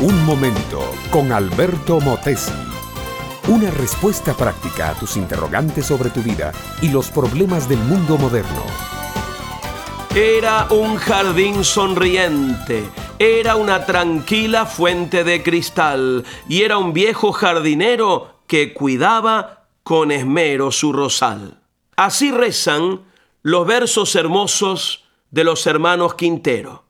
Un momento con Alberto Motesi. Una respuesta práctica a tus interrogantes sobre tu vida y los problemas del mundo moderno. Era un jardín sonriente, era una tranquila fuente de cristal y era un viejo jardinero que cuidaba con esmero su rosal. Así rezan los versos hermosos de los hermanos Quintero.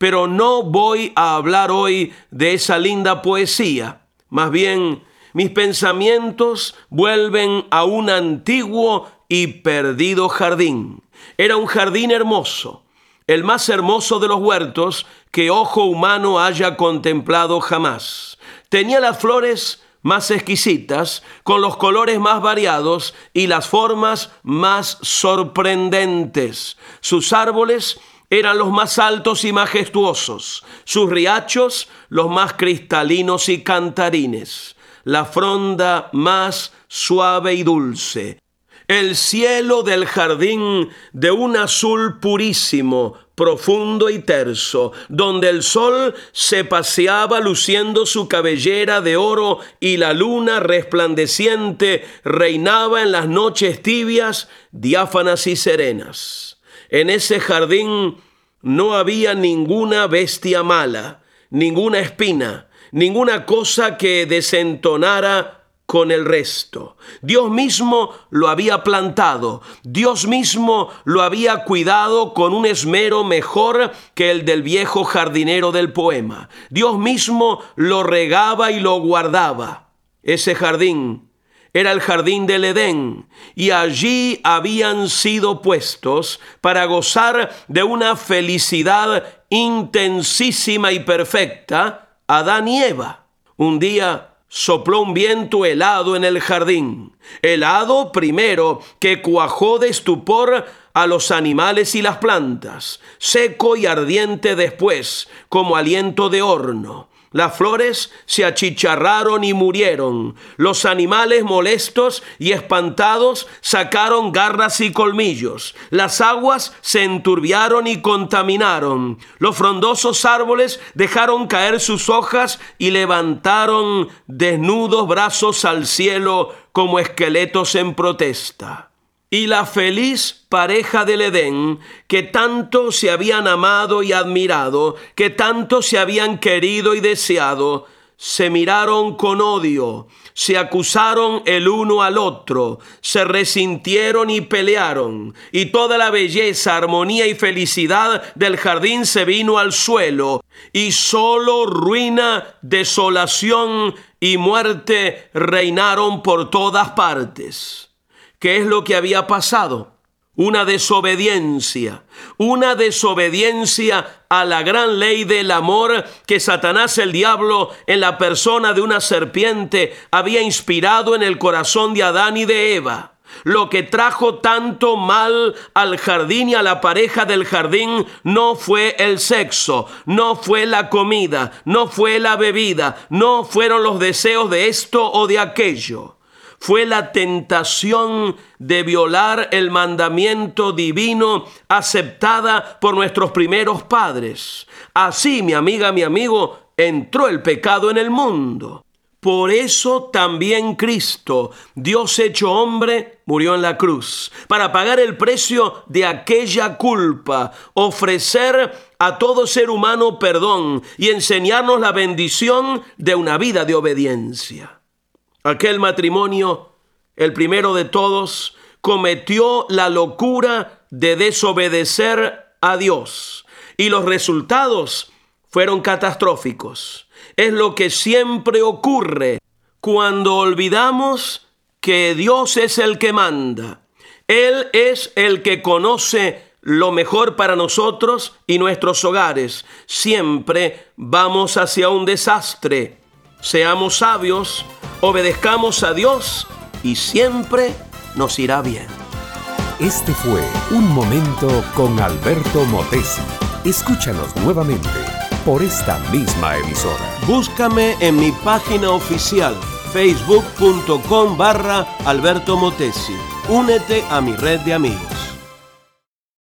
Pero no voy a hablar hoy de esa linda poesía. Más bien, mis pensamientos vuelven a un antiguo y perdido jardín. Era un jardín hermoso, el más hermoso de los huertos que ojo humano haya contemplado jamás. Tenía las flores más exquisitas, con los colores más variados y las formas más sorprendentes. Sus árboles eran los más altos y majestuosos, sus riachos los más cristalinos y cantarines, la fronda más suave y dulce, el cielo del jardín de un azul purísimo, profundo y terso, donde el sol se paseaba luciendo su cabellera de oro y la luna resplandeciente reinaba en las noches tibias, diáfanas y serenas. En ese jardín no había ninguna bestia mala, ninguna espina, ninguna cosa que desentonara con el resto. Dios mismo lo había plantado, Dios mismo lo había cuidado con un esmero mejor que el del viejo jardinero del poema. Dios mismo lo regaba y lo guardaba. Ese jardín era el jardín del Edén, y allí habían sido puestos para gozar de una felicidad intensísima y perfecta Adán y Eva. Un día sopló un viento helado en el jardín, helado primero que cuajó de estupor a los animales y las plantas, seco y ardiente después, como aliento de horno. Las flores se achicharraron y murieron. Los animales molestos y espantados sacaron garras y colmillos. Las aguas se enturbiaron y contaminaron. Los frondosos árboles dejaron caer sus hojas y levantaron desnudos brazos al cielo como esqueletos en protesta y la feliz pareja del Edén, que tanto se habían amado y admirado, que tanto se habían querido y deseado, se miraron con odio, se acusaron el uno al otro, se resintieron y pelearon, y toda la belleza, armonía y felicidad del jardín se vino al suelo, y solo ruina, desolación y muerte reinaron por todas partes. ¿Qué es lo que había pasado? Una desobediencia, una desobediencia a la gran ley del amor que Satanás el diablo en la persona de una serpiente había inspirado en el corazón de Adán y de Eva. Lo que trajo tanto mal al jardín y a la pareja del jardín no fue el sexo, no fue la comida, no fue la bebida, no fueron los deseos de esto o de aquello fue la tentación de violar el mandamiento divino aceptada por nuestros primeros padres. Así, mi amiga, mi amigo, entró el pecado en el mundo. Por eso también Cristo, Dios hecho hombre, murió en la cruz, para pagar el precio de aquella culpa, ofrecer a todo ser humano perdón y enseñarnos la bendición de una vida de obediencia. Aquel matrimonio, el primero de todos, cometió la locura de desobedecer a Dios y los resultados fueron catastróficos. Es lo que siempre ocurre cuando olvidamos que Dios es el que manda. Él es el que conoce lo mejor para nosotros y nuestros hogares. Siempre vamos hacia un desastre. Seamos sabios obedezcamos a Dios y siempre nos irá bien. Este fue Un Momento con Alberto Motesi. Escúchanos nuevamente por esta misma emisora. Búscame en mi página oficial facebook.com barra Alberto Motesi. Únete a mi red de amigos.